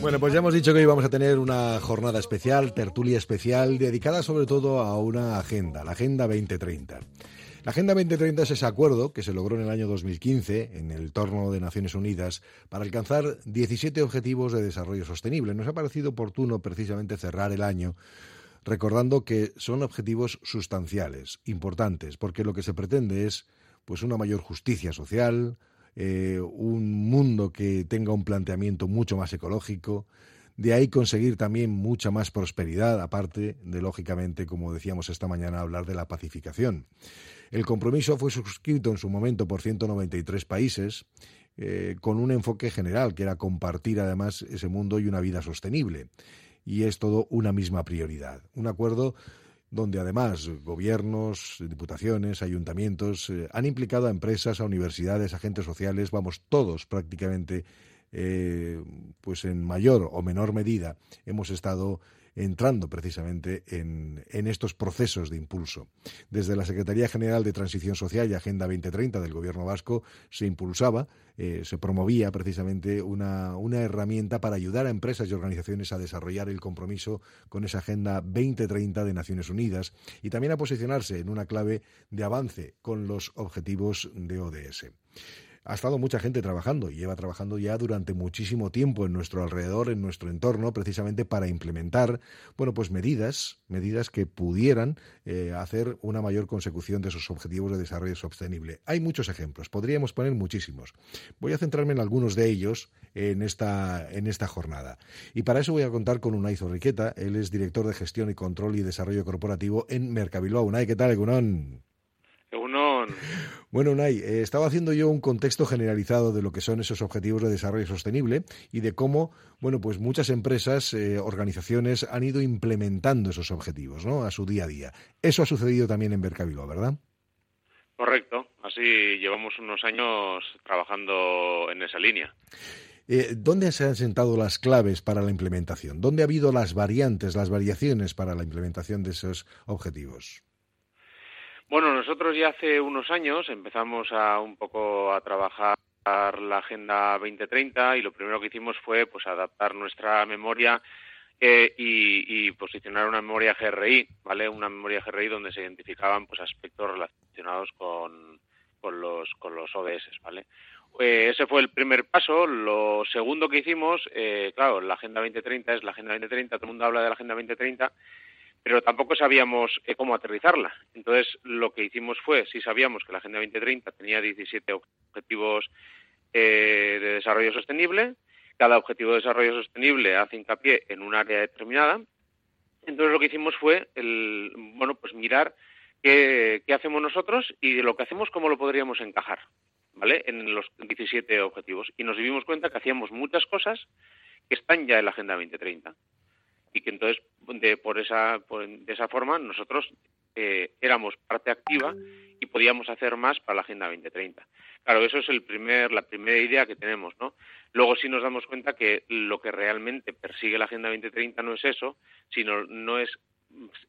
Bueno, pues ya hemos dicho que hoy vamos a tener una jornada especial, tertulia especial, dedicada sobre todo a una agenda, la Agenda 2030. La Agenda 2030 es ese acuerdo que se logró en el año 2015 en el torno de Naciones Unidas para alcanzar 17 objetivos de desarrollo sostenible. Nos ha parecido oportuno precisamente cerrar el año recordando que son objetivos sustanciales, importantes, porque lo que se pretende es pues una mayor justicia social, eh, un mundo que tenga un planteamiento mucho más ecológico, de ahí conseguir también mucha más prosperidad, aparte de, lógicamente, como decíamos esta mañana, hablar de la pacificación. El compromiso fue suscrito en su momento por 193 países, eh, con un enfoque general, que era compartir además ese mundo y una vida sostenible y es todo una misma prioridad. Un acuerdo donde además gobiernos, diputaciones, ayuntamientos eh, han implicado a empresas, a universidades, agentes sociales, vamos, todos prácticamente, eh, pues en mayor o menor medida hemos estado entrando precisamente en, estos procesos de impulso. Desde la Secretaría General de Transición Social y Agenda 2030 del Gobierno vasco se impulsaba, eh, se promovía precisamente una, una herramienta para ayudar a empresas y organizaciones a desarrollar el compromiso con esa Agenda 2030 de Naciones Unidas y también a posicionarse en una clave de avance con los objetivos de ODS ha estado mucha gente trabajando y lleva trabajando ya durante muchísimo tiempo en nuestro alrededor, en nuestro entorno, precisamente para implementar, bueno, pues medidas, medidas que pudieran eh, hacer una mayor consecución de esos objetivos de desarrollo sostenible. Hay muchos ejemplos, podríamos poner muchísimos. Voy a centrarme en algunos de ellos en esta, en esta jornada. Y para eso voy a contar con Unai Zorriqueta, él es director de gestión y control y desarrollo corporativo en Mercabilbao. Unai, ¿qué tal, Egunon? Bueno, Nay, eh, estaba haciendo yo un contexto generalizado de lo que son esos objetivos de desarrollo sostenible y de cómo, bueno, pues muchas empresas, eh, organizaciones han ido implementando esos objetivos, ¿no? A su día a día. Eso ha sucedido también en Bercavilo, ¿verdad? Correcto. Así llevamos unos años trabajando en esa línea. Eh, ¿Dónde se han sentado las claves para la implementación? ¿Dónde ha habido las variantes, las variaciones para la implementación de esos objetivos? Bueno, nosotros ya hace unos años empezamos a un poco a trabajar la Agenda 2030 y lo primero que hicimos fue pues adaptar nuestra memoria eh, y, posicionar una memoria GRI, ¿vale? Una memoria GRI donde se identificaban pues aspectos relacionados con, con los con los ODS, ¿vale? Eh, ese fue el primer paso. Lo segundo que hicimos, eh, claro, la Agenda 2030 es la Agenda 2030, todo el mundo habla de la Agenda 2030 pero tampoco sabíamos eh, cómo aterrizarla. Entonces, lo que hicimos fue, si sabíamos que la Agenda 2030 tenía 17 objetivos eh, de desarrollo sostenible, cada objetivo de desarrollo sostenible hace hincapié en un área determinada. Entonces, lo que hicimos fue, el, bueno, pues mirar qué, qué hacemos nosotros y de lo que hacemos, cómo lo podríamos encajar, ¿vale? En los 17 objetivos. Y nos dimos cuenta que hacíamos muchas cosas que están ya en la Agenda 2030 y que entonces de, por esa, de esa forma nosotros eh, éramos parte activa y podíamos hacer más para la Agenda 2030. Claro, eso es el primer, la primera idea que tenemos, ¿no? Luego sí nos damos cuenta que lo que realmente persigue la Agenda 2030 no es eso, sino no es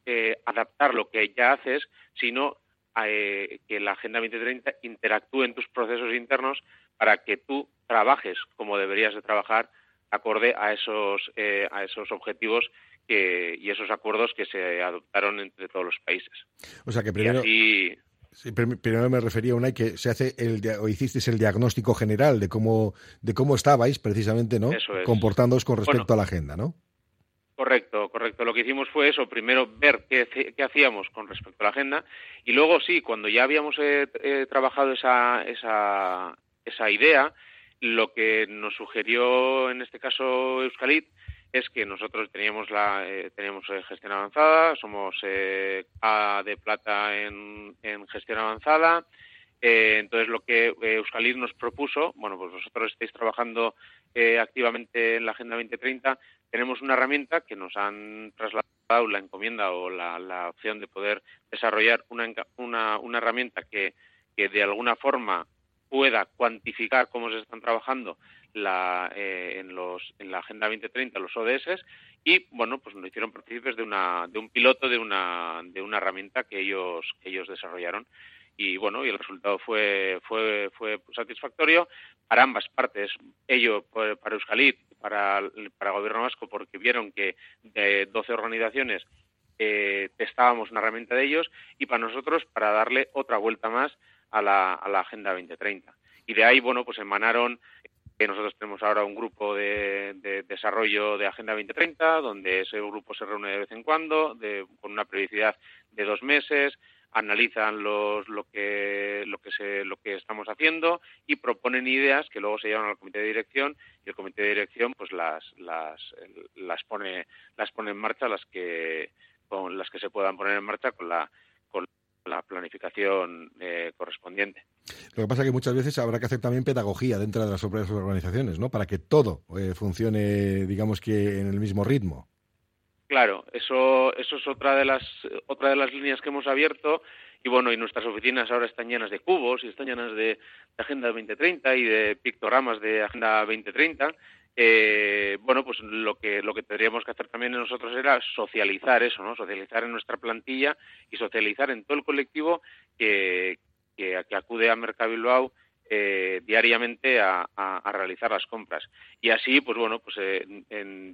eh, adaptar lo que ya haces, sino eh, que la Agenda 2030 interactúe en tus procesos internos para que tú trabajes como deberías de trabajar acorde a esos, eh, a esos objetivos que, y esos acuerdos que se adoptaron entre todos los países. O sea que primero... primero me refería a una que se hace el o hicisteis el diagnóstico general de cómo de cómo estabais precisamente, ¿no? Comportándoos con respecto a la agenda, ¿no? Correcto, correcto. Lo que hicimos fue eso, primero ver qué, qué hacíamos con respecto a la agenda y luego sí, cuando ya habíamos eh, eh, trabajado esa, esa, esa idea, lo que nos sugirió en este caso Euskalit es que nosotros teníamos la teníamos gestión avanzada, somos A de plata en, gestión avanzada, eh, entonces, lo que eh, Euskalir nos propuso, bueno, pues vosotros estáis trabajando eh, activamente en la Agenda 2030, tenemos una herramienta que nos han trasladado la encomienda o la, opción de poder desarrollar una, una, una herramienta que, que, de alguna forma pueda cuantificar cómo se están trabajando la, en, los, en la Agenda 2030 los ODS y bueno pues nos hicieron partícipes de una de un piloto de una de una herramienta que ellos que ellos desarrollaron. Y bueno y el resultado fue fue fue satisfactorio para ambas partes ello para Euskalit para para el gobierno vasco porque vieron que de 12 organizaciones eh, testábamos una herramienta de ellos y para nosotros para darle otra vuelta más a la, a la agenda 2030 y de ahí bueno pues emanaron que nosotros tenemos ahora un grupo de, de, desarrollo de Agenda 2030, donde ese grupo se reúne de vez en cuando, de, con una periodicidad de dos meses, analizan los, lo que lo que se, lo que estamos haciendo y proponen ideas que luego se llevan al comité de dirección y el comité de dirección pues las las las pone las pone en marcha las que con las que se puedan poner en marcha con la con la planificación eh, correspondiente. Lo que pasa es que muchas veces habrá que hacer también pedagogía dentro de las propias organizaciones, ¿no? Para que todo eh, funcione, digamos que en el mismo ritmo. Claro, eso, eso es otra de las otra de las líneas que hemos abierto y bueno, y nuestras oficinas ahora están llenas de cubos y están llenas de, Agenda 2030 y de pictogramas de Agenda 2030. Eh, bueno, pues lo que lo que tendríamos que hacer también nosotros era socializar eso, ¿no? Socializar en nuestra plantilla y socializar en todo el colectivo que, que, acude a Mercado Bilbao eh, diariamente a, realizar las compras y así pues bueno pues eh,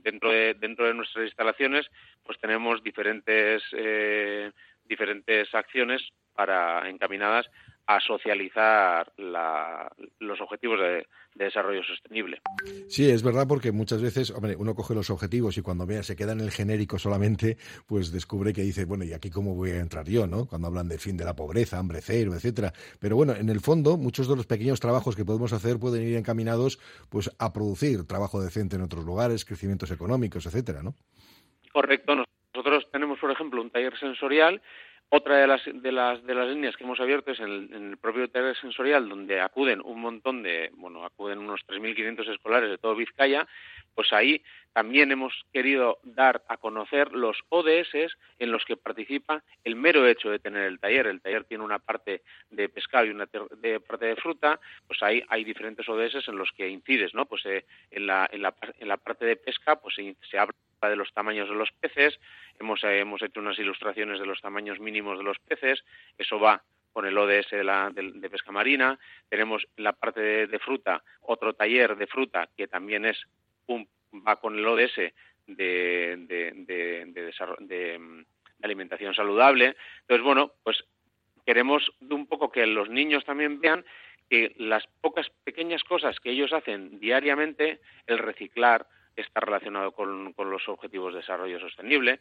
dentro de dentro de nuestras instalaciones pues tenemos diferentes eh, diferentes acciones para encaminadas a socializar los objetivos de, desarrollo sostenible. Sí, es verdad porque muchas veces, hombre, uno coge los objetivos y cuando vea se queda en el genérico solamente, pues descubre que dice, bueno, ¿y aquí cómo voy a entrar yo, no? Cuando hablan de fin de la pobreza, hambre cero, etcétera. Pero bueno, en el fondo, muchos de los pequeños trabajos que podemos hacer pueden ir encaminados, pues, a producir trabajo decente en otros lugares, crecimientos económicos, etcétera, ¿no? Correcto. Nosotros tenemos, por ejemplo, un taller sensorial otra de las, de las, de las líneas que hemos abierto es en el, propio taller sensorial, donde acuden un montón de, bueno, acuden unos 3.500 escolares de todo Vizcaya, pues ahí también hemos querido dar a conocer los ODS en los que participa el mero hecho de tener el taller. El taller tiene una parte de pescado y una de parte de fruta, pues ahí hay diferentes ODS en los que incides, ¿no? Pues eh, en, la, en, la, en la parte de pesca, pues se, se habla de los tamaños de los peces, hemos, eh, hemos hecho unas ilustraciones de los tamaños mínimos de los peces, eso va con el ODS de, pesca marina, tenemos en la parte de, fruta otro taller de fruta que también es un, va con el ODS de, de, mm, alimentación saludable. Entonces, bueno, pues queremos un poco que los niños también vean que las pocas pequeñas cosas que ellos hacen diariamente, el reciclar, está relacionado con, los objetivos de desarrollo sostenible.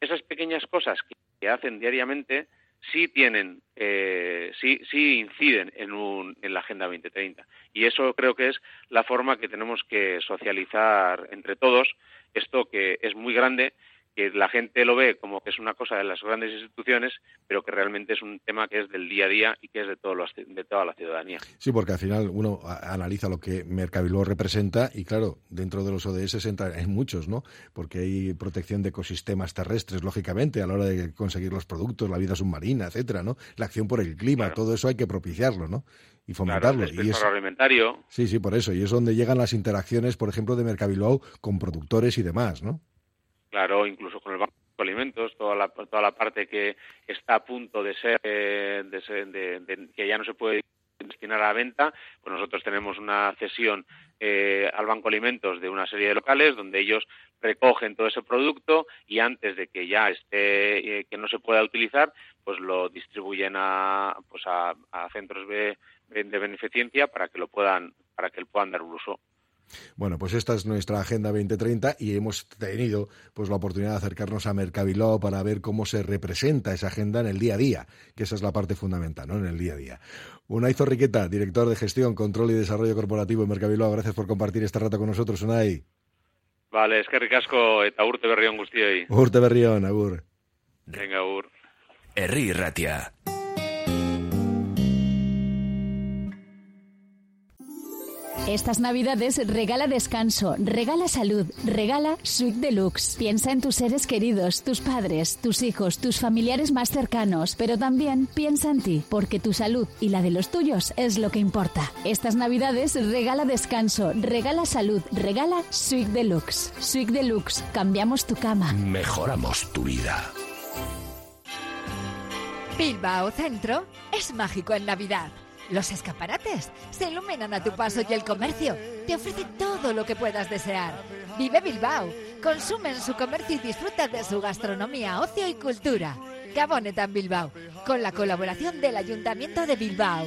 Esas pequeñas cosas que, hacen diariamente sí tienen, eh, sí, sí inciden en, un, en la Agenda 2030. Y eso creo que es la forma que tenemos que socializar entre todos esto que es muy grande que la gente lo ve como que es una cosa de las grandes instituciones, pero que realmente es un tema que es del día a día y que es de, todos de toda la ciudadanía. Sí, porque al final uno analiza lo que Mercabiló representa y claro, dentro de los ODS entra en muchos, ¿no? Porque hay protección de ecosistemas terrestres, lógicamente, a la hora de conseguir los productos, la vida submarina, etcétera, ¿no? La acción por el clima, todo eso hay que propiciarlo, ¿no? y fomentarlo. y es, alimentario. Sí, sí, por eso. Y es donde llegan las interacciones, por ejemplo, de Mercabilbao con productores y demás, ¿no? Claro, incluso con el Banco de Alimentos, toda la, toda la parte que está a punto de ser, eh, de, que ya no se puede destinar a la venta, pues nosotros tenemos una cesión eh, al Banco de Alimentos de una serie de locales donde ellos recogen todo ese producto y antes de que ya esté, eh, que no se pueda utilizar, pues lo distribuyen a, pues a, centros de, de beneficencia para que lo puedan, para que puedan dar un uso. Bueno, pues esta es nuestra Agenda 2030 y hemos tenido pues la oportunidad de acercarnos a Mercabiló para ver cómo se representa esa agenda en el día a día, que esa es la parte fundamental, ¿no? En el día a día. Unai Zorriqueta, director de Gestión, Control y Desarrollo Corporativo en Mercabiló, gracias por compartir este rato con nosotros, Unai. Vale, es que ricasco eta urte berrión guztioi. Urte berrión, agur. Venga, agur. Herri Ratia. Estas navidades regala descanso, regala salud, regala Suite Deluxe. Piensa en tus seres queridos, tus padres, tus hijos, tus familiares más cercanos, pero también piensa en ti, porque tu salud y la de los tuyos es lo que importa. Estas navidades regala descanso, regala salud, regala Suite Deluxe. Suite Deluxe, cambiamos tu cama. Mejoramos tu vida. Bilbao Centro es mágico en Navidad. Los escaparates se iluminan a tu paso y el comercio te ofrece todo lo que puedas desear. Vive Bilbao, consume en su comercio y disfruta de su gastronomía, ocio y cultura. Gaboneta en Bilbao, con la colaboración del Ayuntamiento de Bilbao.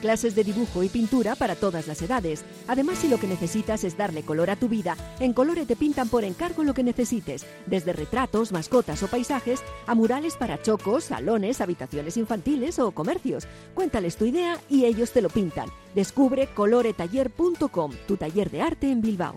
Clases de dibujo y pintura para todas las edades. Además, si lo que necesitas es darle color a tu vida, en Colore te pintan por encargo lo que necesites, desde retratos, mascotas o paisajes, a murales para chocos, salones, habitaciones infantiles o comercios. Cuéntales tu idea y ellos te lo pintan. Descubre coloretaller.com, tu taller de arte en Bilbao.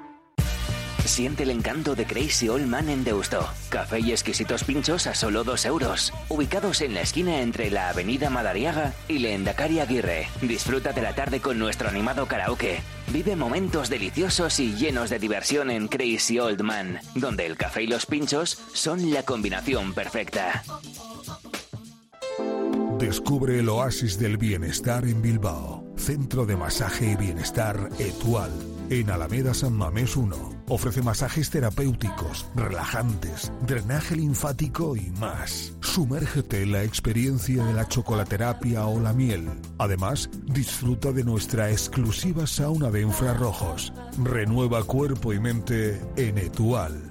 Siente el encanto de Crazy Old Man en Deusto. Café y exquisitos pinchos a solo 2 euros. Ubicados en la esquina entre la avenida Madariaga y Leendakari Aguirre. Disfruta de la tarde con nuestro animado karaoke. Vive momentos deliciosos y llenos de diversión en Crazy Old Man, donde el café y los pinchos son la combinación perfecta. Descubre el oasis del bienestar en Bilbao. Centro de Masaje y Bienestar Etual, en Alameda San Mamés 1. Ofrece masajes terapéuticos, relajantes, drenaje linfático y más. Sumérgete en la experiencia de la chocolaterapia o la miel. Además, disfruta de nuestra exclusiva sauna de infrarrojos. Renueva cuerpo y mente en Etual.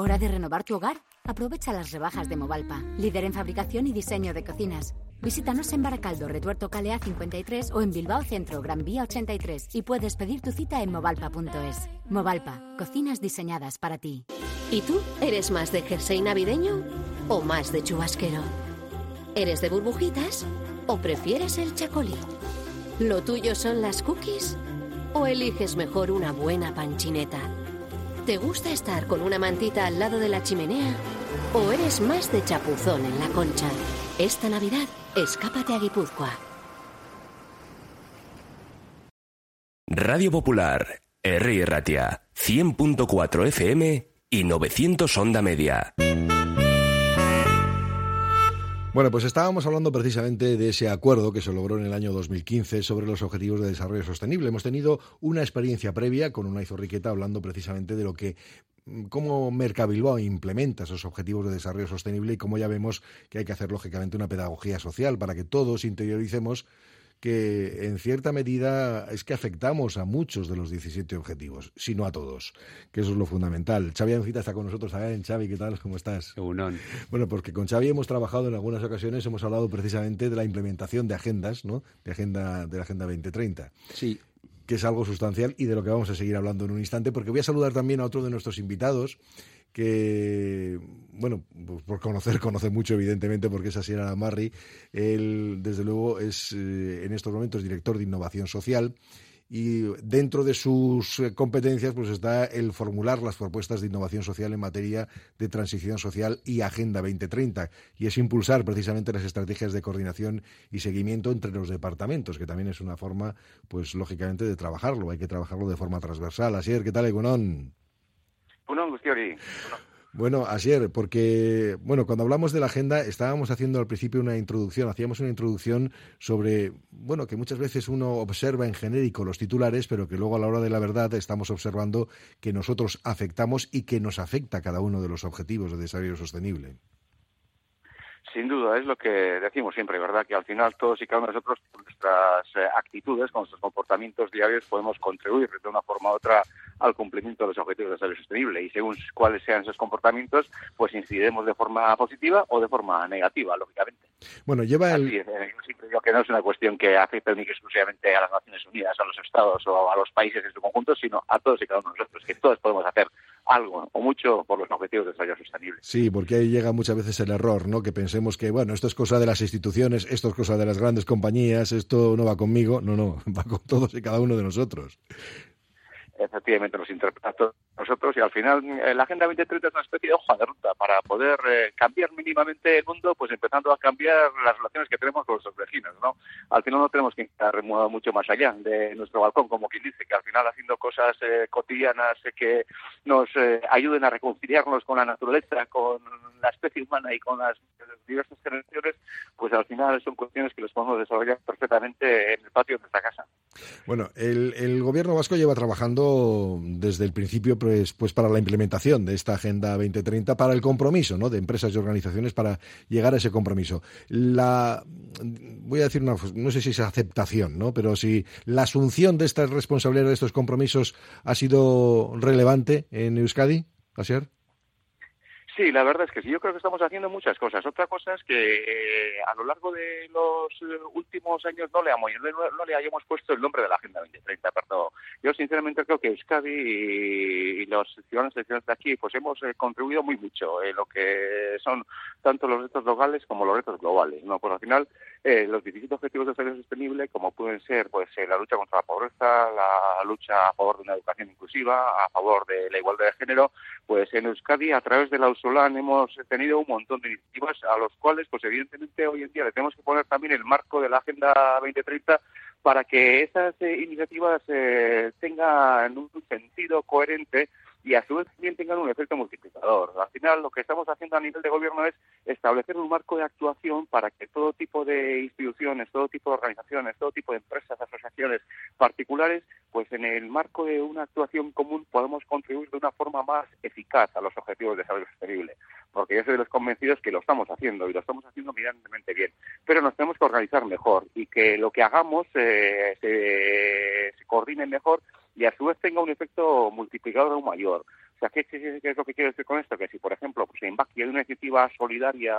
¿Hora de renovar tu hogar? Aprovecha las rebajas de Movalpa, líder en fabricación y diseño de cocinas. Visítanos en Baracaldo, Retuerto Calea 53 o en Bilbao Centro, Gran Vía 83 y puedes pedir tu cita en movalpa.es. Movalpa, cocinas diseñadas para ti. ¿Y tú? ¿Eres más de jersey navideño o más de chubasquero? ¿Eres de burbujitas o prefieres el chacolí? ¿Lo tuyo son las cookies o eliges mejor una buena panchineta? ¿Te gusta estar con una mantita al lado de la chimenea? ¿O eres más de chapuzón en la concha? Esta Navidad, escápate a Guipúzcoa. Radio Popular, R. Ratia, 100.4 FM y 900 Onda Media. Bueno, pues estábamos hablando precisamente de ese acuerdo que se logró en el año 2015 sobre los objetivos de desarrollo sostenible. Hemos tenido una experiencia previa con una Riqueta hablando precisamente de lo que cómo Mercabilbao implementa esos objetivos de desarrollo sostenible y cómo ya vemos que hay que hacer lógicamente una pedagogía social para que todos interioricemos que en cierta medida es que afectamos a muchos de los 17 objetivos, si no a todos, que eso es lo fundamental. Xavi Ancita está con nosotros también. Xavi, ¿qué tal? ¿Cómo estás? Bueno, porque con Xavi hemos trabajado en algunas ocasiones, hemos hablado precisamente de la implementación de agendas, ¿no? De, agenda, de la Agenda 2030. Sí que es algo sustancial y de lo que vamos a seguir hablando en un instante, porque voy a saludar también a otro de nuestros invitados, que, bueno, pues por conocer, conoce mucho, evidentemente, porque es Asier Marri. Él, desde luego, es eh, en estos momentos director de innovación social y dentro de sus eh, competencias pues está el formular las propuestas de innovación social en materia de transición social y Agenda 2030 y es impulsar precisamente las estrategias de coordinación y seguimiento entre los departamentos, que también es una forma pues lógicamente de trabajarlo, hay que trabajarlo de forma transversal. Asier, ¿qué tal, Egunon? Bueno, Asier, porque bueno, cuando hablamos de la agenda estábamos haciendo al principio una introducción, hacíamos una introducción sobre bueno que muchas veces uno observa en genérico los titulares, pero que luego a la hora de la verdad estamos observando que nosotros afectamos y que nos afecta cada uno de los objetivos de desarrollo sostenible. Sin duda, es lo que decimos siempre, ¿verdad? Que al final todos y cada uno de nosotros, con nuestras eh, actitudes, con nuestros comportamientos diarios, podemos contribuir de una forma u otra al cumplimiento de los objetivos de desarrollo sostenible. Y según cuáles sean esos comportamientos, pues incidiremos de forma positiva o de forma negativa, lógicamente. Bueno, lleva el... Eh, yo siempre digo que no es una cuestión que afecte únicamente exclusivamente a las Naciones Unidas, a los Estados o a los países en su conjunto, sino a todos y cada uno de nosotros, que todos podemos hacer algo o mucho por los objetivos de desarrollo sostenible. Sí, porque ahí llega muchas veces el error, ¿no? Que pensemos que, bueno, esto es cosa de las instituciones, esto es cosa de las grandes compañías, esto no va conmigo. No, no, va con todos y cada uno de nosotros efectivamente nos interpreta nosotros y al final eh, la Agenda 2030 es una especie de hoja de ruta para poder eh, cambiar mínimamente el mundo, pues empezando a cambiar las relaciones que tenemos con nuestros vecinos, ¿no? Al final no tenemos que estar mucho más allá de nuestro balcón, como quien dice, que al final haciendo cosas eh, cotidianas que nos ayuden a reconciliarnos con la naturaleza, con la especie humana y con las diversas generaciones, pues al final son cuestiones que los podemos desarrollar perfectamente en el patio de nuestra casa. Bueno, el, el gobierno vasco lleva trabajando desde el principio pues, pues para la implementación de esta Agenda 2030, para el compromiso ¿no? de empresas y organizaciones para llegar a ese compromiso. La, voy a decir una, no sé si es aceptación, ¿no? pero si la asunción de esta responsabilidad de estos compromisos ha sido relevante en Euskadi, Asier. Sí, la verdad es que sí. Yo creo que estamos haciendo muchas cosas. Otra cosa es que eh, a lo largo de los eh, últimos años no le, no, le hayamos puesto el nombre de la Agenda 2030. Perdón. Yo sinceramente creo que Euskadi y, los ciudadanos de aquí pues hemos eh, contribuido muy mucho en lo que son tanto los retos locales como los retos globales. ¿no? Pues al final los 17 objetivos de desarrollo sostenible, como pueden ser pues la lucha contra la pobreza, la lucha a favor de una educación inclusiva, a favor de la igualdad de género, pues en Euskadi a través de la hemos tenido un montón de iniciativas a los cuales, pues evidentemente hoy en día le tenemos que poner también el marco de la Agenda 2030 para que esas eh, iniciativas eh, tengan un sentido coherente y a su vez también tengan un efecto multiplicador. Al final lo que estamos haciendo a nivel de gobierno es establecer un marco de actuación para que todo tipo de instituciones, todo tipo de organizaciones, todo tipo de empresas, asociaciones particulares, pues en el marco de una actuación común podamos contribuir de una forma más eficaz a los objetivos de desarrollo sostenible. Porque yo soy de los convencidos que lo estamos haciendo y lo estamos haciendo medianamente bien. Pero nos tenemos que organizar mejor y que lo que hagamos eh, se coordine mejor y a su vez tenga un efecto multiplicador aún mayor. O sea, ¿qué, es lo que quiero decir con esto? Que si, por ejemplo, pues en Baki una iniciativa solidaria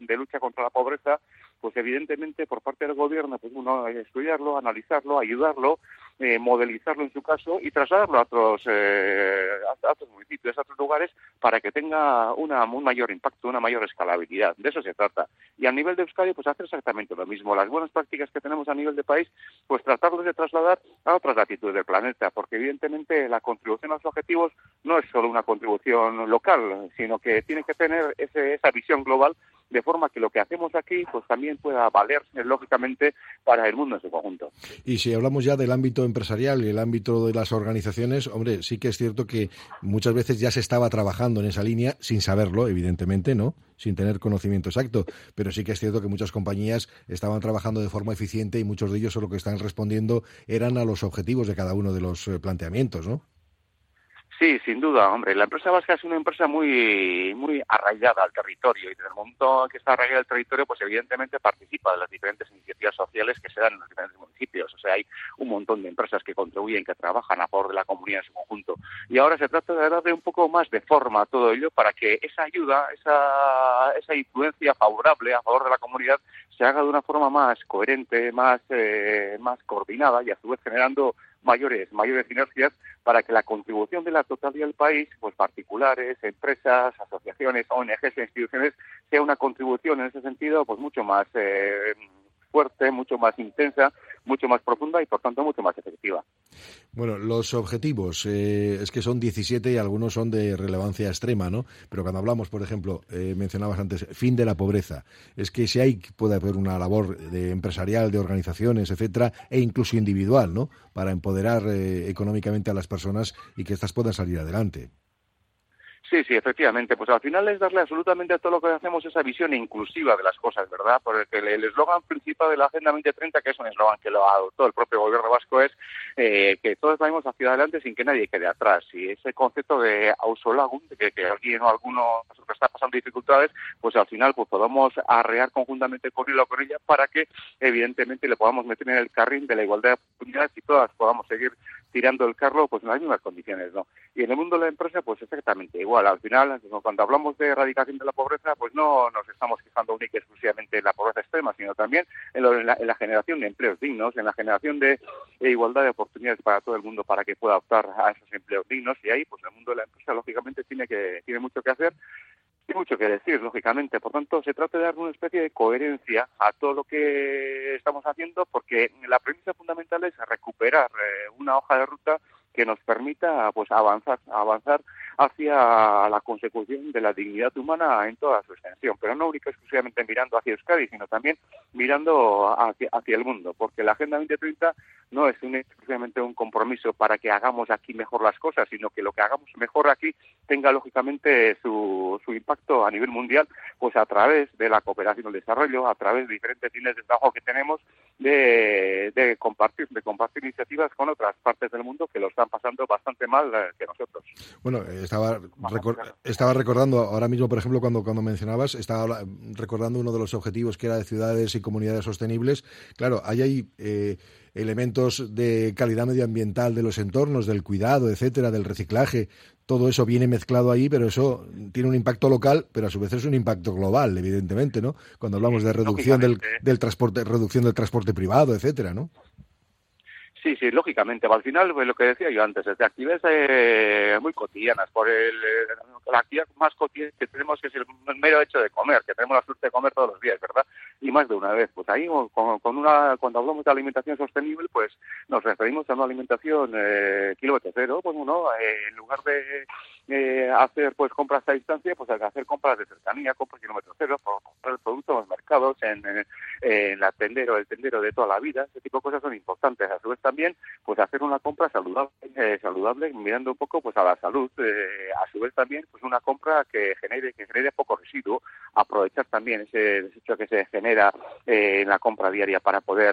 de lucha contra la pobreza, pues evidentemente por parte del gobierno, pues uno estudiarlo, analizarlo, ayudarlo, eh, modelizarlo en su caso y trasladarlo a otros, eh, a, otros municipios, a otros lugares, para que tenga una, un mayor impacto, una mayor escalabilidad. De eso se trata. Y a nivel de Euskadi, pues hacer exactamente lo mismo. Las buenas prácticas que tenemos a nivel de país, pues tratarlos de trasladar a otras latitudes del planeta, porque evidentemente la contribución a los objetivos no es solo una contribución local, sino que tiene que tener ese, esa visión global de forma que lo que hacemos aquí pues también pueda valerse lógicamente para el mundo en su conjunto. Y si hablamos ya del ámbito empresarial y el ámbito de las organizaciones, hombre, sí que es cierto que muchas veces ya se estaba trabajando en esa línea sin saberlo, evidentemente, ¿no? Sin tener conocimiento exacto, pero sí que es cierto que muchas compañías estaban trabajando de forma eficiente y muchos de ellos solo que están respondiendo eran a los objetivos de cada uno de los eh, planteamientos, ¿no? Sí, sin duda, hombre. La empresa vasca es una empresa muy, muy arraigada al territorio y desde el momento que está arraigada al territorio, pues evidentemente participa de las diferentes iniciativas sociales que se dan en los diferentes municipios. O sea, hay un montón de empresas que contribuyen, que trabajan a favor de la comunidad en su conjunto. Y ahora se trata de darle un poco más de forma a todo ello para que esa ayuda, esa, esa influencia favorable a favor de la comunidad se haga de una forma más coherente, más, eh, más coordinada y a su vez generando mayores, mayores sinergias para que la contribución de la totalidad del país, pues particulares, empresas, asociaciones, ONGs e instituciones, sea una contribución en ese sentido pues mucho más eh, fuerte, mucho más intensa, mucho más profunda y por tanto mucho más efectiva. Bueno, los objetivos eh, es que son 17 y algunos son de relevancia extrema, ¿no? Pero cuando hablamos, por ejemplo, eh, mencionabas antes, fin de la pobreza, es que si hay, puede haber una labor de empresarial, de organizaciones, etcétera, e incluso individual, ¿no? Para empoderar eh, económicamente a las personas y que éstas puedan salir adelante. Sí, sí, efectivamente. Pues al final es darle absolutamente a todo lo que hacemos esa visión inclusiva de las cosas, ¿verdad? Porque el eslogan principal de la Agenda 2030, que es un eslogan que lo adoptó el propio gobierno vasco, es eh, que todos vayamos hacia adelante sin que nadie quede atrás. Y ese concepto de ausolagun, de que, que alguien o alguno está pasando dificultades, pues al final pues podamos arrear conjuntamente con él o con ella para que evidentemente le podamos meter en el carril de la igualdad de oportunidades y todas podamos seguir tirando el carro pues en las mismas condiciones, ¿no? Y en el mundo de la empresa pues exactamente igual al final, cuando hablamos de erradicación de la pobreza, pues no nos estamos fijando únicamente exclusivamente en la pobreza extrema, sino también en, la, generación de empleos dignos, en la generación de, igualdad de oportunidades para todo el mundo para que pueda optar a esos empleos dignos. Y ahí, pues el mundo de la empresa, lógicamente, tiene, que, tiene mucho que hacer y mucho que decir, lógicamente. Por tanto, se trata de dar una especie de coherencia a todo lo que estamos haciendo, porque la premisa fundamental es recuperar eh, una hoja de ruta que nos permita pues avanzar avanzar hacia la consecución de la dignidad humana en toda su extensión, pero no única exclusivamente mirando hacia Euskadi, sino también mirando hacia, hacia el mundo, porque la Agenda 2030 no es un, exclusivamente un compromiso para que hagamos aquí mejor las cosas, sino que lo que hagamos mejor aquí tenga lógicamente su, su impacto a nivel mundial, pues a través de la cooperación el desarrollo, a través de diferentes líneas de trabajo que tenemos de, de compartir de compartir iniciativas con otras partes del mundo que lo están pasando bastante mal eh, que nosotros. Bueno, estaba, estaba recordando ahora mismo, por ejemplo, cuando, cuando mencionabas, estaba recordando uno de los objetivos que era de ciudades y comunidades sostenibles. Claro, hay ahí eh, elementos de calidad medioambiental de los entornos, del cuidado, etcétera, del reciclaje. Todo eso viene mezclado ahí, pero eso tiene un impacto local, pero a su vez es un impacto global, evidentemente, ¿no? Cuando hablamos de reducción del, del transporte, reducción del transporte privado, etcétera, ¿no? Sí, sí, lógicamente. Al final, pues, lo que decía yo antes, desde actividades eh, muy cotidianas, por el, eh, la actividad más cotidiana que tenemos, que es el mero hecho de comer, que tenemos la suerte de comer todos los días, ¿verdad? Y más de una vez. Pues ahí, con, una, cuando hablamos de alimentación sostenible, pues nos referimos a una alimentación eh, kilómetro cero, pues uno, eh, en lugar de hacer pues compras a distancia, pues hay que hacer compras de cercanía, compras kilómetro cero, comprar el producto en los mercados, en, en, la tendero, el tendero de toda la vida, ese tipo de cosas son importantes. A su vez también, pues hacer una compra saludable, eh, saludable mirando un poco pues a la salud. Eh, a su vez también, pues una compra que genere que genere poco residuo, aprovechar también ese desecho que se genera eh, en la compra diaria para poder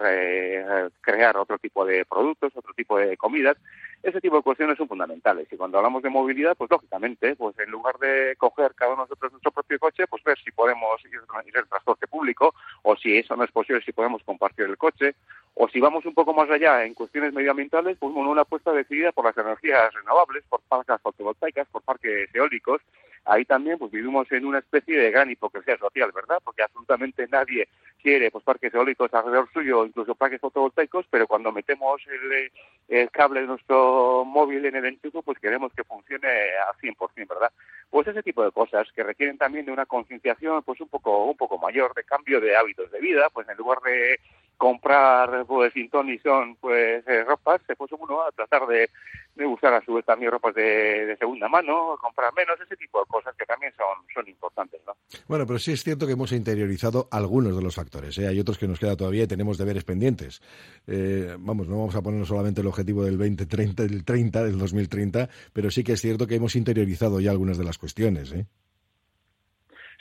crear otro tipo de productos, otro tipo de comidas. Ese tipo de cuestiones son fundamentales. Y cuando hablamos de movilidad, pues lógicamente, pues en lugar de coger cada uno de nosotros nuestro propio coche, pues ver si podemos ir, ir en transporte público o si eso no es posible, si podemos compartir el coche o si vamos un poco más allá en cuestiones medioambientales, pues una apuesta decidida por las energías renovables, por parques fotovoltaicas, por parques eólicos. Ahí también pues vivimos en una especie de gran hipocresía social, ¿verdad? Porque absolutamente nadie quiere pues parques eólicos alrededor suyo, incluso parques fotovoltaicos, pero cuando metemos el, el cable de nuestro móvil en el enchufe, pues queremos que funcione al 100%, ¿verdad? Pues ese tipo de cosas que requieren también de una concienciación pues un poco un poco mayor de cambio de hábitos de vida, pues en lugar de comprar pues sin ton y son pues eh, ropas se puso uno a tratar de, de, usar a su vez también ropas de, segunda mano comprar menos ese tipo de cosas que también son son importantes no bueno pero sí es cierto que hemos interiorizado algunos de los factores ¿eh? hay otros que nos queda todavía y tenemos deberes pendientes eh, vamos no vamos a poner solamente el objetivo del 2030 del 30 del 2030 pero sí que es cierto que hemos interiorizado ya algunas de las cuestiones ¿eh?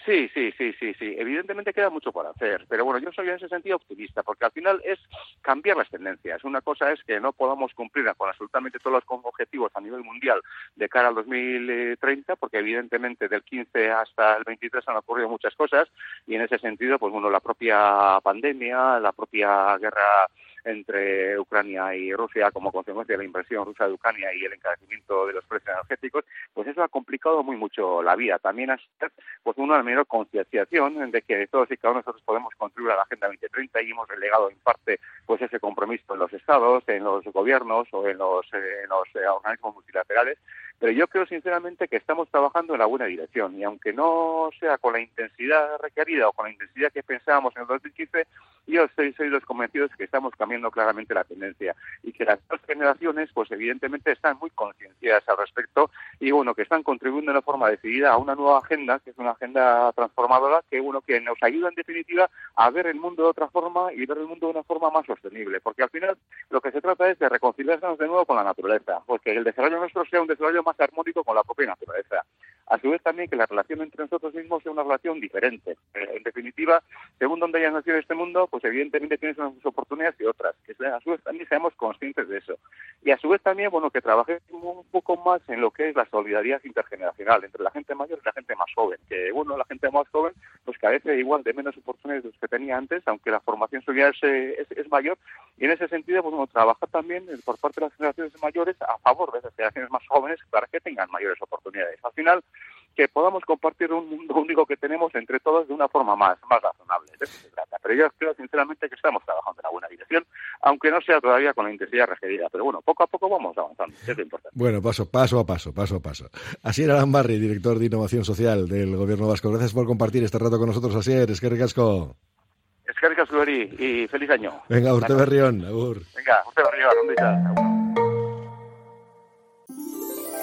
Sí, sí, sí, sí, sí. Evidentemente queda mucho por hacer, pero bueno, yo soy en ese sentido optimista, porque al final es cambiar las tendencias. Una cosa es que no podamos cumplir con absolutamente todos los objetivos a nivel mundial de cara al 2030, porque evidentemente del 15 hasta el 23 han ocurrido muchas cosas y en ese sentido, pues bueno, la propia pandemia, la propia guerra entre Ucrania y Rusia como consecuencia de la inversión rusa de Ucrania y el encarecimiento de los precios energéticos, pues eso ha complicado muy mucho la vida. También ha pues una menor concienciación de que todos y cada uno de nosotros podemos contribuir a la Agenda 2030 y hemos relegado en parte pues ese compromiso en los estados, en los gobiernos o en los, en los eh, organismos multilaterales pero yo creo sinceramente que estamos trabajando en la buena dirección y aunque no sea con la intensidad requerida o con la intensidad que pensábamos en el 2015, yo soy, soy los convencidos que estamos cambiando claramente la tendencia y que las dos generaciones, pues evidentemente están muy concienciadas al respecto y bueno, que están contribuyendo de forma decidida a una nueva agenda, que es una agenda transformadora, que uno que nos ayuda en definitiva a ver el mundo de otra forma y ver el mundo de una forma más sostenible, porque al final lo que se trata es de reconciliarnos de nuevo con la naturaleza, porque el desarrollo nuestro sea un desarrollo más armónico con la propia naturaleza. A su vez también que la relación entre nosotros mismos sea una relación diferente. Eh, en definitiva, según donde hayas nacido este mundo, pues evidentemente tienes unas oportunidades y otras. Que a su vez también seamos conscientes de eso. Y a su vez también, bueno, que trabajemos un poco más en lo que es la solidaridad intergeneracional entre la gente mayor y la gente más joven. Que, bueno, la gente más joven, pues carece igual de menos oportunidades de las que tenía antes, aunque la formación social es, es, mayor. Y en ese sentido, pues, bueno, trabajar también por parte de las generaciones mayores a favor de esas generaciones más jóvenes para que tengan mayores oportunidades. Al final, que podamos compartir un mundo único que tenemos entre todos de una forma más, más razonable. De eso se trata. Pero yo creo sinceramente que estamos trabajando en la buena dirección, aunque no sea todavía con la intensidad requerida. Pero bueno, poco a poco vamos avanzando, es lo importante. Bueno, paso, paso a paso, paso a paso. Asier Arambarri, director de Innovación Social del Gobierno Vasco. Gracias por compartir este rato con nosotros, Asier. Es que ricasco. Es que ricasco, y feliz año. Venga, Urte Berrión, agur. Venga, Urte Berrión, ¿dónde estás?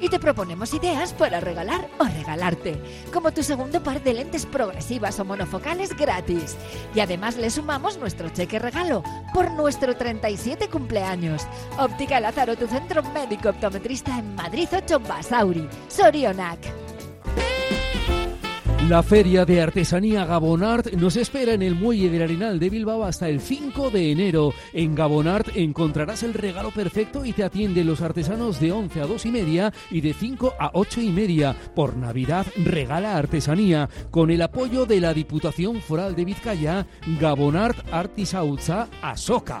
y te proponemos ideas para regalar o regalarte, como tu segundo par de lentes progresivas o monofocales gratis. Y además le sumamos nuestro cheque regalo por nuestro 37 cumpleaños. Óptica Lázaro, tu centro médico optometrista en Madrid 8 Basauri, Sorionac. La Feria de Artesanía Gabonart nos espera en el Muelle del Arenal de Bilbao hasta el 5 de enero. En Gabonart encontrarás el regalo perfecto y te atienden los artesanos de 11 a 2 y media y de 5 a 8 y media. Por Navidad regala artesanía con el apoyo de la Diputación Foral de Vizcaya, Gabonart Artisautza Asoka.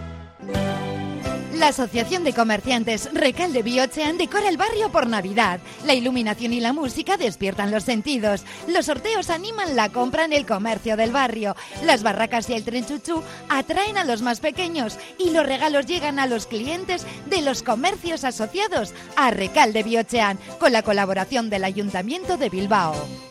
La Asociación de Comerciantes Recalde Biochean decora el barrio por Navidad. La iluminación y la música despiertan los sentidos. Los sorteos animan la compra en el comercio del barrio. Las barracas y el tren chuchú atraen a los más pequeños y los regalos llegan a los clientes de los comercios asociados a Recalde Biochean con la colaboración del Ayuntamiento de Bilbao.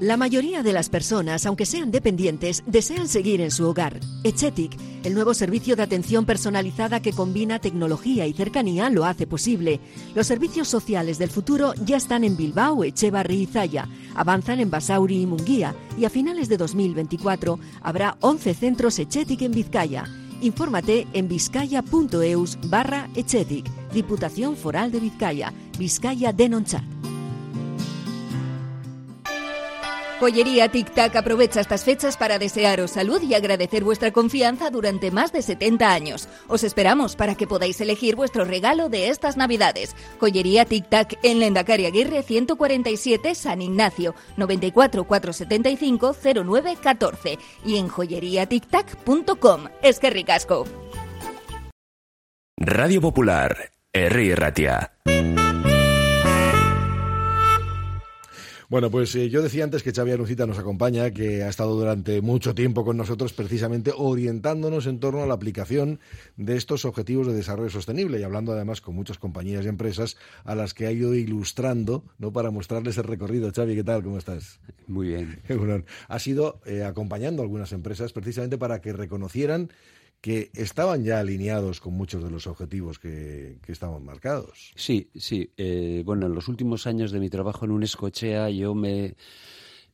La mayoría de las personas, aunque sean dependientes, desean seguir en su hogar. Echetic, el nuevo servicio de atención personalizada que combina tecnología y cercanía, lo hace posible. Los servicios sociales del futuro ya están en Bilbao, Echevarri y Zaya. Avanzan en Basauri y Munguía y a finales de 2024 habrá 11 centros Echetic en Vizcaya. Infórmate en vizcaya.eus barra Echetic, Diputación Foral de Vizcaya, Vizcaya Denonchat. Joyería Tic Tac aprovecha estas fechas para desearos salud y agradecer vuestra confianza durante más de 70 años. Os esperamos para que podáis elegir vuestro regalo de estas Navidades. Joyería Tic Tac en Lendacari Aguirre 147 San Ignacio 94 475 09 14 y en joyeriatictac.com. Es que ricasco. Radio Popular, R. Ratia. Bueno, pues eh, yo decía antes que Xavi Anuncita nos acompaña, que ha estado durante mucho tiempo con nosotros precisamente orientándonos en torno a la aplicación de estos objetivos de desarrollo sostenible y hablando además con muchas compañías y empresas a las que ha ido ilustrando, ¿no? Para mostrarles el recorrido. Xavi, ¿qué tal? ¿Cómo estás? Muy bien. Ha sido eh, acompañando a algunas empresas precisamente para que reconocieran que estaban ya alineados con muchos de los objetivos que, que estaban marcados. Sí, sí. Eh, bueno, en los últimos años de mi trabajo en un escochea yo me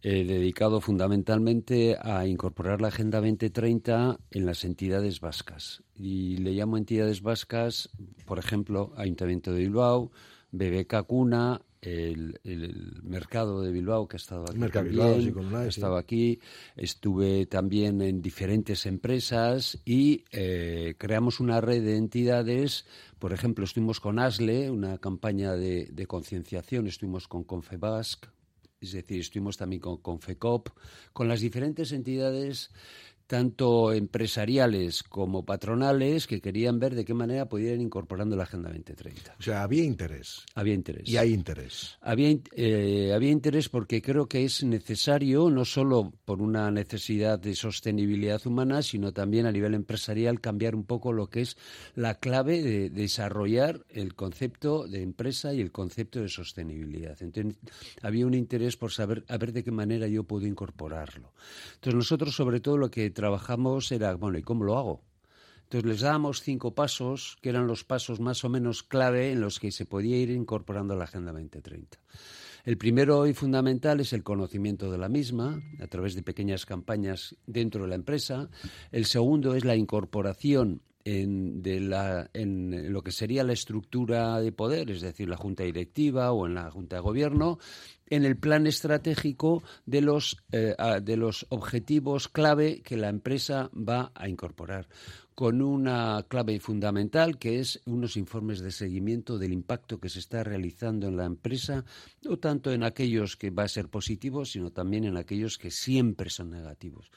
he dedicado fundamentalmente a incorporar la Agenda 2030 en las entidades vascas. Y le llamo entidades vascas, por ejemplo, Ayuntamiento de Bilbao, BBK Cuna, el, mercado de Bilbao, que ha estado aquí también, estado aquí, estuve también en diferentes empresas y eh, creamos una red de entidades, por ejemplo, estuvimos con ASLE, una campaña de, de concienciación, estuvimos con Confebasc, es decir, estuvimos también con Confecop, con las diferentes entidades tanto empresariales como patronales que querían ver de qué manera podían ir incorporando la Agenda 2030. O sea, había interés. Había interés. Y hay interés. Había, eh, había interés porque creo que es necesario, no solo por una necesidad de sostenibilidad humana, sino también a nivel empresarial cambiar un poco lo que es la clave de, desarrollar el concepto de empresa y el concepto de sostenibilidad. Entonces, había un interés por saber a ver de qué manera yo puedo incorporarlo. Entonces, nosotros sobre todo lo que trabajamos era, bueno, ¿y cómo lo hago? Entonces les dábamos cinco pasos, que eran los pasos más o menos clave en los que se podía ir incorporando a la Agenda 2030. El primero y fundamental es el conocimiento de la misma, a través de pequeñas campañas dentro de la empresa. El segundo es la incorporación en, de la, en lo que sería la estructura de poder, es decir, la junta directiva o en la junta de gobierno, en el plan estratégico de los, eh, de los objetivos clave que la empresa va a incorporar con una clave fundamental que es unos informes de seguimiento del impacto que se está realizando en la empresa, no tanto en aquellos que va a ser positivos, sino también en aquellos que siempre son negativos.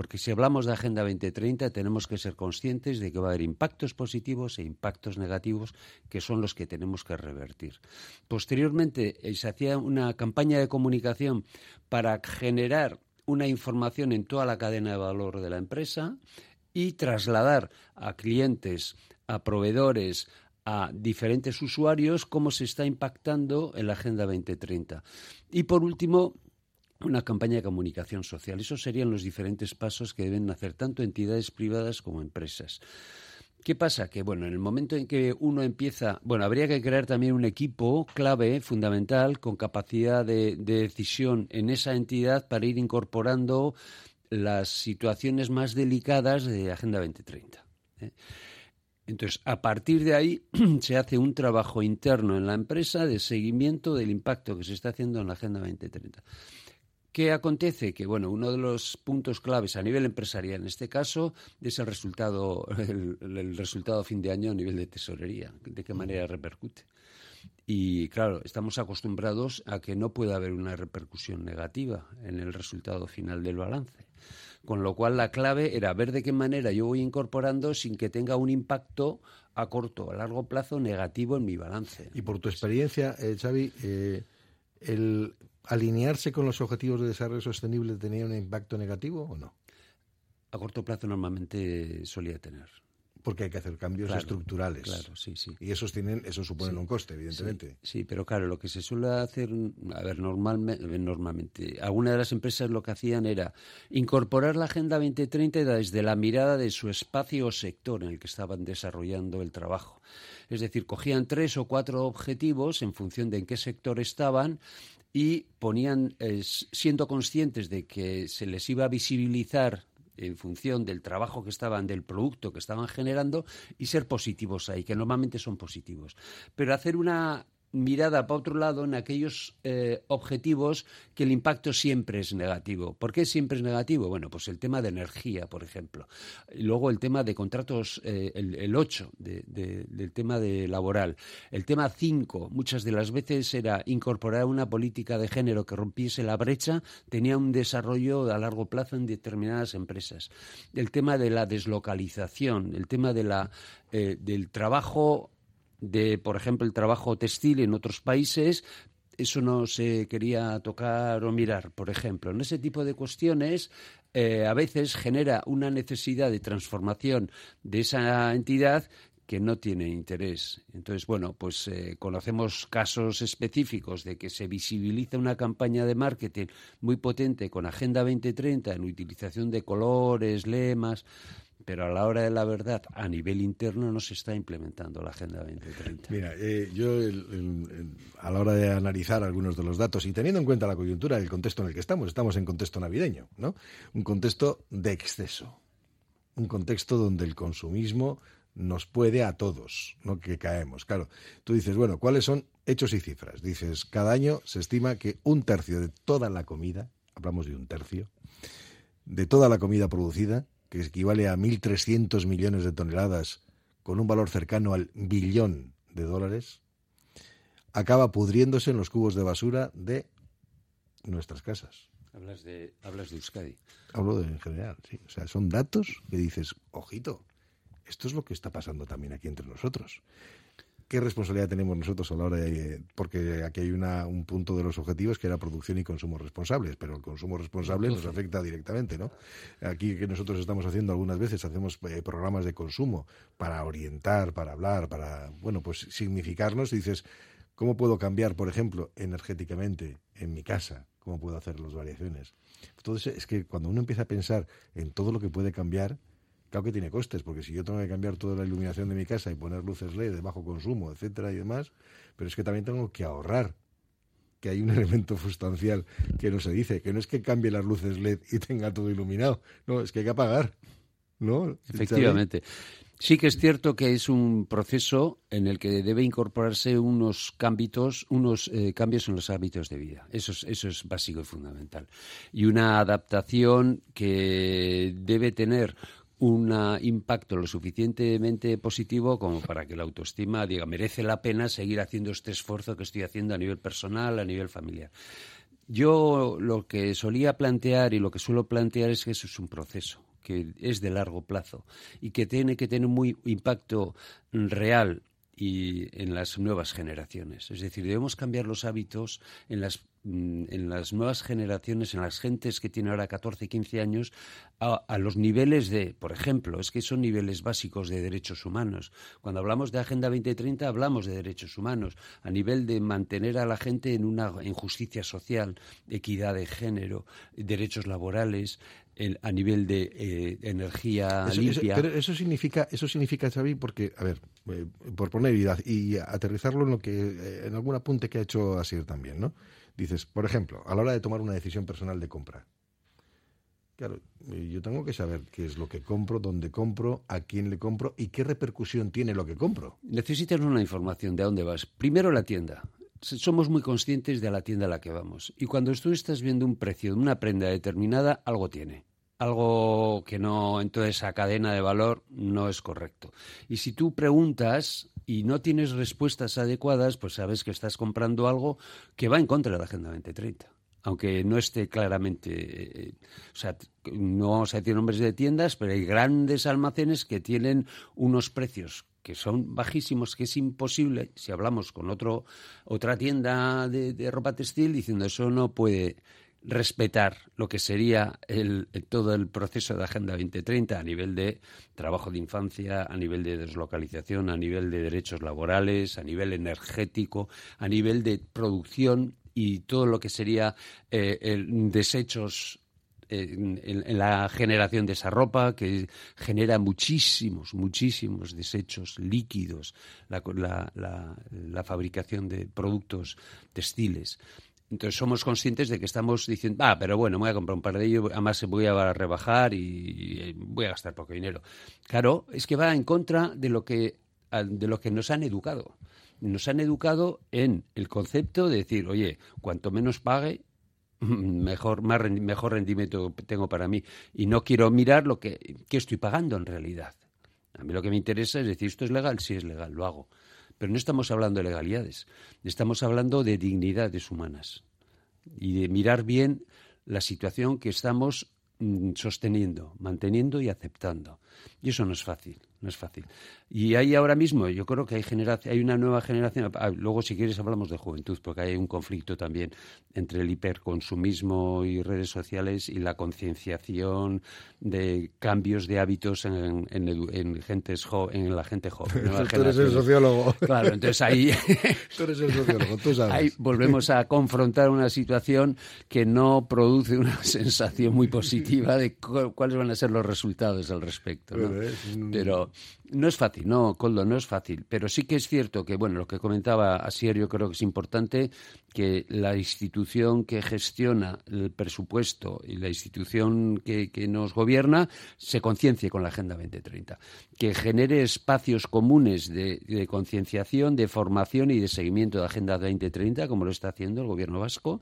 Porque si hablamos de Agenda 2030 tenemos que ser conscientes de que va a haber impactos positivos e impactos negativos que son los que tenemos que revertir. Posteriormente eh, se hacía una campaña de comunicación para generar una información en toda la cadena de valor de la empresa y trasladar a clientes, a proveedores, a diferentes usuarios cómo se está impactando en la Agenda 2030. Y por último, una campaña de comunicación social. Esos serían los diferentes pasos que deben hacer tanto entidades privadas como empresas. ¿Qué pasa? Que, bueno, en el momento en que uno empieza, bueno, habría que crear también un equipo clave, fundamental, con capacidad de, decisión en esa entidad para ir incorporando las situaciones más delicadas de Agenda 2030. ¿eh? Entonces, a partir de ahí se hace un trabajo interno en la empresa de seguimiento del impacto que se está haciendo en la Agenda 2030. ¿Qué acontece? Que bueno, uno de los puntos claves a nivel empresarial en este caso es el resultado, el, resultado a fin de año a nivel de tesorería, de qué manera repercute. Y claro, estamos acostumbrados a que no pueda haber una repercusión negativa en el resultado final del balance. Con lo cual la clave era ver de qué manera yo voy incorporando sin que tenga un impacto a corto o a largo plazo negativo en mi balance. Y por tu experiencia, eh, Xavi, eh, el alinearse con los objetivos de desarrollo sostenible tenía un impacto negativo o no? A corto plazo normalmente solía tener. Porque hay que hacer cambios estructurales. Claro, sí, sí. Y esos tienen, eso suponen un coste, evidentemente. Sí, pero claro, lo que se suele hacer, a ver, normalmente, normalmente, algunas de las empresas lo que hacían era incorporar la Agenda 2030 desde la mirada de su espacio o sector en el que estaban desarrollando el trabajo. Es decir, cogían tres o cuatro objetivos en función de en qué sector estaban y ponían, eh, siendo conscientes de que se les iba a visibilizar en función del trabajo que estaban, del producto que estaban generando y ser positivos ahí, que normalmente son positivos. Pero hacer una mirada para otro lado en aquellos eh, objetivos que el impacto siempre es negativo. ¿Por qué siempre es negativo? Bueno, pues el tema de energía, por ejemplo. Luego el tema de contratos, eh, el, 8, del tema de laboral. El tema 5, muchas de las veces era incorporar una política de género que rompiese la brecha, tenía un desarrollo a largo plazo en determinadas empresas. El tema de la deslocalización, el tema de la, eh, del trabajo de, por ejemplo, el trabajo textil en otros países, eso no se quería tocar o mirar, por ejemplo. En ese tipo de cuestiones eh, a veces genera una necesidad de transformación de esa entidad que no tiene interés. Entonces, bueno, pues eh, conocemos casos específicos de que se visibiliza una campaña de marketing muy potente con Agenda 2030 en utilización de colores, lemas, pero a la hora de la verdad, a nivel interno, no se está implementando la Agenda 2030. Mira, eh, yo a la hora de analizar algunos de los datos y teniendo en cuenta la coyuntura, el contexto en el que estamos, estamos en contexto navideño, ¿no? Un contexto de exceso, un contexto donde el consumismo nos puede a todos, ¿no? Que caemos. Claro, tú dices, bueno, ¿cuáles son hechos y cifras? Dices, cada año se estima que un tercio de toda la comida, hablamos de un tercio, de toda la comida producida que equivale a 1.300 millones de toneladas con un valor cercano al billón de dólares, acaba pudriéndose en los cubos de basura de nuestras casas. Hablas de, hablas de Euskadi. Hablo de en general, sí. O sea, son datos que dices, ojito, esto es lo que está pasando también aquí entre nosotros. ¿Qué responsabilidad tenemos nosotros a la hora de.? Porque aquí hay una, un punto de los objetivos que era producción y consumo responsables, pero el consumo responsable nos afecta directamente, ¿no? Aquí que nosotros estamos haciendo algunas veces, hacemos eh, programas de consumo para orientar, para hablar, para, bueno, pues significarnos. Y dices, ¿cómo puedo cambiar, por ejemplo, energéticamente en mi casa? ¿Cómo puedo hacer las variaciones? Entonces, es que cuando uno empieza a pensar en todo lo que puede cambiar, Claro que tiene costes, porque si yo tengo que cambiar toda la iluminación de mi casa y poner luces LED de bajo consumo, etcétera y demás, pero es que también tengo que ahorrar, que hay un elemento sustancial que no se dice, que no es que cambie las luces LED y tenga todo iluminado, no, es que hay que apagar, ¿no? Efectivamente. Sí que es cierto que es un proceso en el que debe incorporarse unos cambios, unos eh, cambios en los hábitos de vida. Eso es, eso es básico y fundamental. Y una adaptación que debe tener un impacto lo suficientemente positivo como para que la autoestima diga merece la pena seguir haciendo este esfuerzo que estoy haciendo a nivel personal, a nivel familiar. Yo lo que solía plantear y lo que suelo plantear es que eso es un proceso que es de largo plazo y que tiene que tener muy impacto real y en las nuevas generaciones. Es decir, debemos cambiar los hábitos en las en las nuevas generaciones, en las gentes que tienen ahora 14, 15 años, a, los niveles de, por ejemplo, es que son niveles básicos de derechos humanos. Cuando hablamos de Agenda 2030 hablamos de derechos humanos, a nivel de mantener a la gente en una justicia social, equidad de género, derechos laborales, a nivel de eh, energía limpia. pero eso significa, eso significa, Xavi, porque, a ver, eh, por poner y, y, aterrizarlo en lo que, eh, en algún apunte que ha hecho Asier también, ¿no? Dices, por ejemplo, a la hora de tomar una decisión personal de compra. Claro, yo tengo que saber qué es lo que compro, dónde compro, a quién le compro y qué repercusión tiene lo que compro. Necesitas una información de a dónde vas. Primero la tienda. Somos muy conscientes de la tienda a la que vamos. Y cuando tú estás viendo un precio de una prenda determinada, algo tiene. Algo que no, en toda esa cadena de valor, no es correcto. Y si tú preguntas, y no tienes respuestas adecuadas, pues sabes que estás comprando algo que va en contra de la Agenda 2030. Aunque no esté claramente. Eh, o sea, no vamos a decir nombres de tiendas, pero hay grandes almacenes que tienen unos precios que son bajísimos, que es imposible, si hablamos con otro, otra tienda de, de ropa textil, diciendo eso no puede respetar lo que sería el, todo el proceso de Agenda 2030 a nivel de trabajo de infancia, a nivel de deslocalización, a nivel de derechos laborales, a nivel energético, a nivel de producción y todo lo que sería eh, desechos en, la generación de esa ropa, que genera muchísimos, muchísimos desechos líquidos, la fabricación de productos textiles. Entonces somos conscientes de que estamos diciendo, ah, pero bueno, voy a comprar un par de ellos, además voy a rebajar y voy a gastar poco dinero. Claro, es que va en contra de lo que, de lo que nos han educado. nos han educado en el concepto de decir, oye, cuanto menos pague, mejor, más mejor rendimiento tengo para mí. Y no quiero mirar lo que, que estoy pagando en realidad. A mí lo que me interesa es decir, esto es legal, sí es legal, lo hago. Pero no estamos hablando de legalidades, estamos hablando de dignidades humanas y de mirar bien la situación que estamos mm, sosteniendo, manteniendo y aceptando. Y eso no es fácil, no es fácil. Y hay ahora mismo, yo creo que hay, hay una nueva generación, ah, luego si quieres hablamos de juventud, porque hay un conflicto también entre el hiperconsumismo y redes sociales y la concienciación de cambios de hábitos en, en, en, gentes en la gente joven. tú eres el sociólogo. Claro, entonces ahí... tú eres el sociólogo, tú sabes. Ahí volvemos a confrontar una situación que no produce una sensación muy positiva de cuáles van a ser los resultados al respecto. Pero no es fácil, no, Coldo, no es fácil. Pero sí que es cierto que, bueno, lo que comentaba Asier, yo creo que es importante que la institución que gestiona el presupuesto y la institución que, nos gobierna se conciencie con la Agenda 2030, que genere espacios comunes de, de concienciación, de formación y de seguimiento de la Agenda 2030, como lo está haciendo el Gobierno vasco.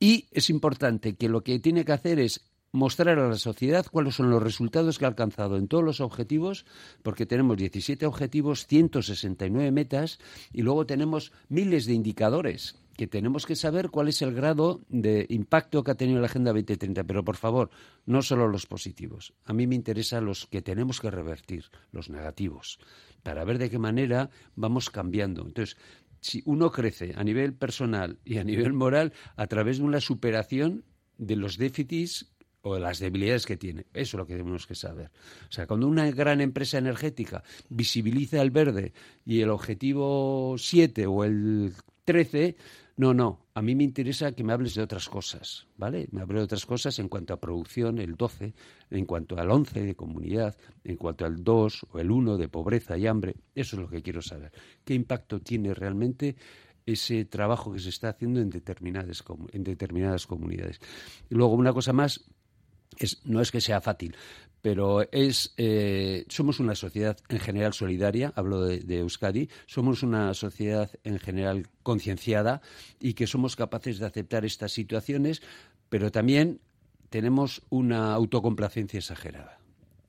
Y es importante que lo que tiene que hacer es mostrar a la sociedad cuáles son los resultados que ha alcanzado en todos los objetivos, porque tenemos 17 objetivos, 169 metas y luego tenemos miles de indicadores que tenemos que saber cuál es el grado de impacto que ha tenido la Agenda 2030. Pero, por favor, no solo los positivos. A mí me interesan los que tenemos que revertir, los negativos, para ver de qué manera vamos cambiando. Entonces, si uno crece a nivel personal y a nivel moral a través de una superación de los déficits o las debilidades que tiene. Eso es lo que tenemos que saber. O sea, cuando una gran empresa energética visibiliza el verde y el objetivo 7 o el 13, no, no, a mí me interesa que me hables de otras cosas, ¿vale? Me hables de otras cosas en cuanto a producción, el 12, en cuanto al 11 de comunidad, en cuanto al 2 o el 1 de pobreza y hambre. Eso es lo que quiero saber. ¿Qué impacto tiene realmente ese trabajo que se está haciendo en determinadas, en determinadas comunidades? Y luego, una cosa más, no es que sea fácil, pero es eh, somos una sociedad en general solidaria, hablo de, Euskadi, somos una sociedad en general concienciada y que somos capaces de aceptar estas situaciones, pero también tenemos una autocomplacencia exagerada.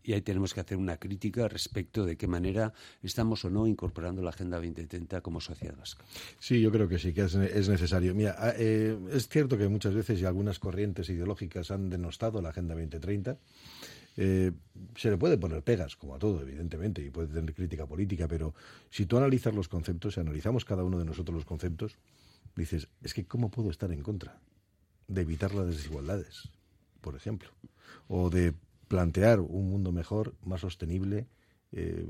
Y ahí tenemos que hacer una crítica respecto de qué manera estamos o no incorporando la Agenda 2030 como sociedad vasca. Sí, yo creo que sí, que es, necesario. Mira, ah, eh, es cierto que muchas veces y algunas corrientes ideológicas han denostado la Agenda 2030. Eh, se le puede poner pegas, como a todo, evidentemente, y puede tener crítica política, pero si tú analizas los conceptos, si analizamos cada uno de nosotros los conceptos, dices, es que ¿cómo puedo estar en contra de evitar las desigualdades, por ejemplo? O de plantear un mundo mejor, más sostenible, eh,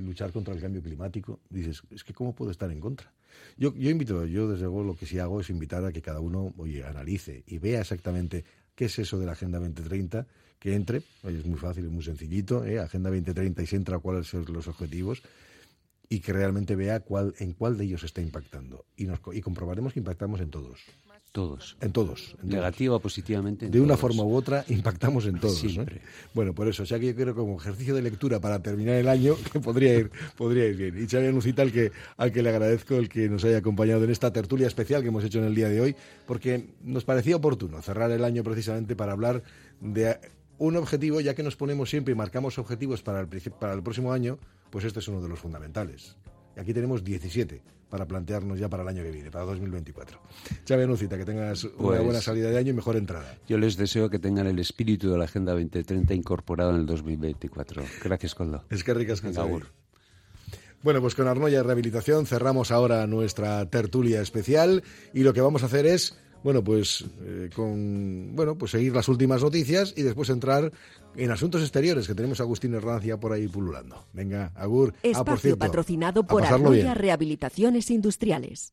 luchar contra el cambio climático, dices, es que ¿cómo puedo estar en contra? Yo, yo invito, yo desde luego lo que sí hago es invitar a que cada uno, analice y vea exactamente qué es eso de la Agenda 2030, que entre, es muy fácil, es muy sencillito, ¿eh? Agenda 2030 y se entra cuáles son los objetivos y que realmente vea cuál, en cuál de ellos está impactando. Y, nos, y comprobaremos que impactamos en todos. Todos. En todos. Negativa o positivamente. de una forma u otra impactamos en todos. Bueno, por eso, o sea que yo creo que como ejercicio de lectura para terminar el año, que podría ir, podría ir bien. Y Xavier Nucita, al que, al que le agradezco el que nos haya acompañado en esta tertulia especial que hemos hecho en el día de hoy, porque nos parecía oportuno cerrar el año precisamente para hablar de un objetivo, ya que nos ponemos siempre y marcamos objetivos para el, para el próximo año, pues este es uno de los fundamentales. Y aquí tenemos 17 para plantearnos ya para el año que viene, para 2024. Chávez Nucita, que tengas una pues buena salida de año y mejor entrada. Yo les deseo que tengan el espíritu de la Agenda 2030 incorporado en el 2024. Gracias, Coldo. Es que ricas con Bueno, pues con Arnoya Rehabilitación cerramos ahora nuestra tertulia especial y lo que vamos a hacer es bueno, pues eh, con bueno, pues seguir las últimas noticias y después entrar en asuntos exteriores que tenemos a Agustín Herrancia por ahí pululando. Venga, Agur. Espacio ah, por patrocinado por Arroya Rehabilitaciones Industriales.